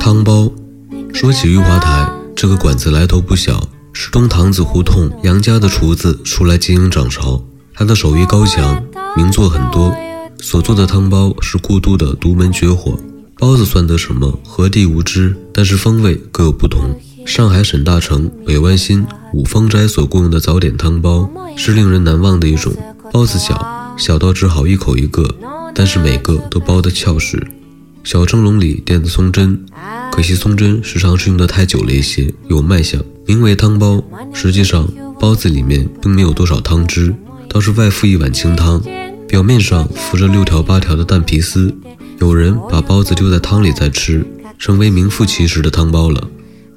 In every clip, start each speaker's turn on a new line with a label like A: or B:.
A: 汤包。说起玉华台这个馆子，来头不小，是东堂子胡同杨家的厨子出来经营掌勺。他的手艺高强，名作很多，所做的汤包是故都的独门绝活。包子算得什么？何地无知？但是风味各有不同。上海沈大成、北湾新、五芳斋所供应的早点汤包，是令人难忘的一种。包子小，小到只好一口一个，但是每个都包得俏实。小蒸笼里垫的松针，可惜松针时常是用的太久了一些，有卖相。名为汤包，实际上包子里面并没有多少汤汁，倒是外附一碗清汤，表面上浮着六条八条的蛋皮丝。有人把包子丢在汤里再吃，成为名副其实的汤包了。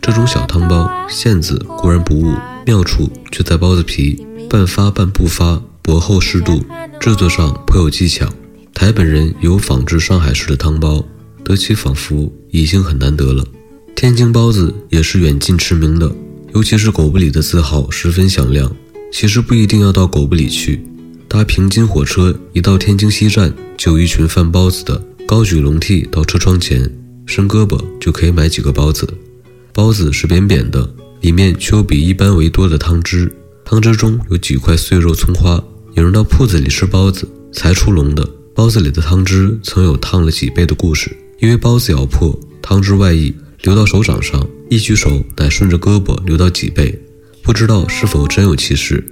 A: 这种小汤包馅子固然不误，妙处却在包子皮半发半不发，薄厚适度，制作上颇有技巧。台本人有仿制上海式的汤包。得其仿佛已经很难得了。天津包子也是远近驰名的，尤其是狗不理的字号十分响亮。其实不一定要到狗不理去，搭平津火车一到天津西站，就有一群贩包子的，高举笼屉到车窗前，伸胳膊就可以买几个包子。包子是扁扁的，里面却有比一般为多的汤汁，汤汁中有几块碎肉葱花。有人到铺子里吃包子才出笼的，包子里的汤汁曾有烫了几倍的故事。因为包子咬破，汤汁外溢，流到手掌上，一举手乃顺着胳膊流到脊背，不知道是否真有其事。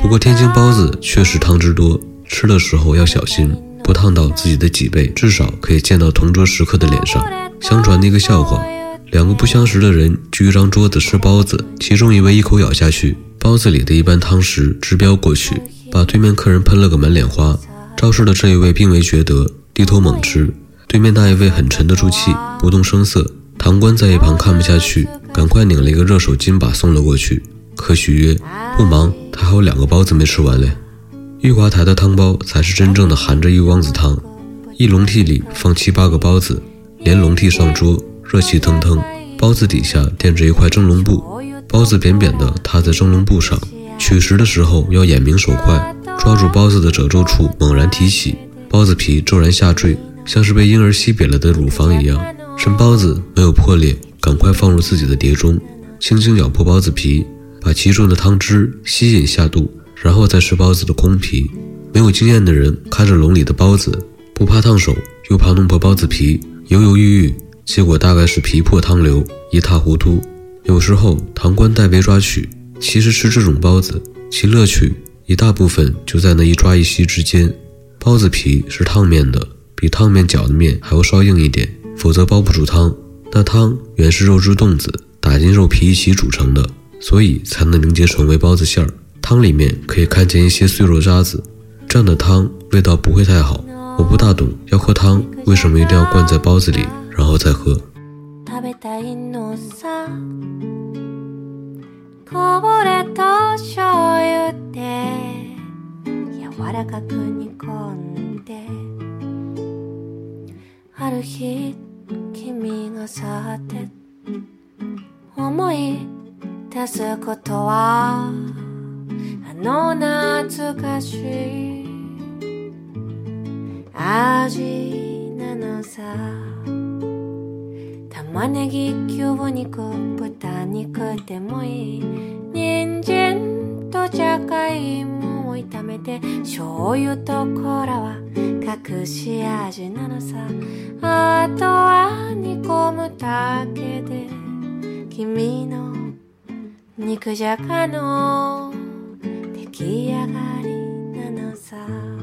A: 不过天津包子确实汤汁多，吃的时候要小心，不烫到自己的脊背，至少可以溅到同桌食客的脸上。相传的一个笑话：两个不相识的人聚一张桌子吃包子，其中一位一口咬下去，包子里的一半汤匙直飙过去，把对面客人喷了个满脸花。肇事的这一位并未觉得，低头猛吃。对面那一位很沉得住气，不动声色。唐官在一旁看不下去，赶快拧了一个热手巾把送了过去。可许曰：“不忙，他还有两个包子没吃完嘞。”玉华台的汤包才是真正的含着一汪子汤，一笼屉里放七八个包子，连笼屉上桌，热气腾腾。包子底下垫着一块蒸笼布，包子扁扁的塌在蒸笼布上。取食的时候要眼明手快，抓住包子的褶皱处猛然提起，包子皮骤然下坠。像是被婴儿吸瘪了的乳房一样，趁包子没有破裂，赶快放入自己的碟中，轻轻咬破包子皮，把其中的汤汁吸引下肚，然后再吃包子的空皮。没有经验的人看着笼里的包子，不怕烫手，又怕弄破包子皮，犹犹豫豫，结果大概是皮破汤流，一塌糊涂。有时候堂官代为抓取，其实吃这种包子，其乐趣一大部分就在那一抓一吸之间。包子皮是烫面的。比汤面搅的面还要稍硬一点，否则包不住汤。那汤原是肉汁冻子打进肉皮一起煮成的，所以才能凝结成为包子馅儿。汤里面可以看见一些碎肉渣子，这样的汤味道不会太好。我不大懂，要喝汤为什么一定要灌在包子里，然后再喝。
B: 日君が去って思い出すことはあの懐かしい味なのさ。玉ねぎ牛肉豚肉でもいい。人参とじゃがいもを炒めて醤油とコーラは隠し味なのさ。あとは煮込むだけで君の肉じゃがの出来上がりなのさ。